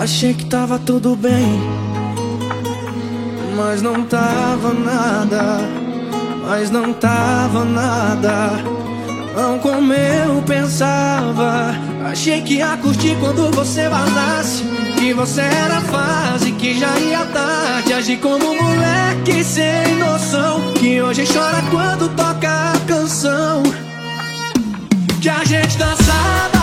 Achei que tava tudo bem, mas não tava nada, mas não tava nada. Não como eu pensava. Achei que ia curtir quando você vazasse. Que você era fase, que já ia tarde. Agi como moleque sem noção. Que hoje chora quando toca a canção. Que a gente dançava.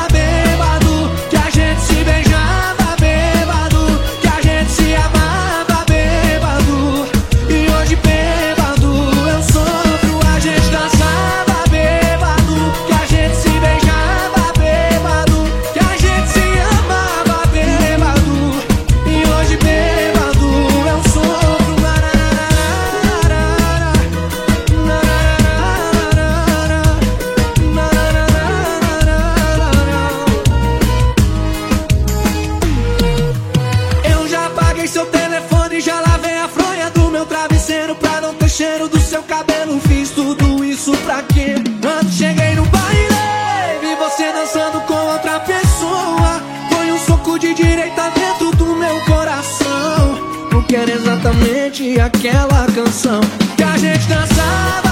De direita dentro do meu coração. Porque era exatamente aquela canção que a gente dançava.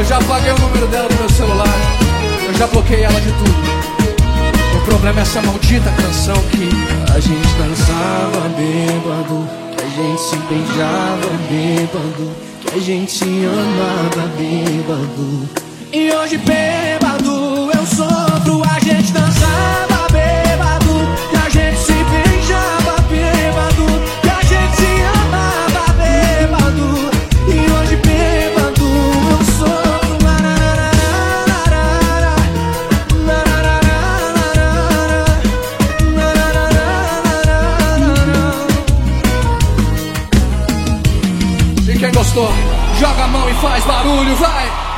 Eu já apaguei o número dela do meu celular. Eu já bloqueei ela de tudo. O problema é essa maldita canção que a gente dançava bêbado, que a gente se beijava bêbado, que a gente amava bêbado. E hoje bêbado eu sofro, gostou, joga a mão e faz barulho, vai!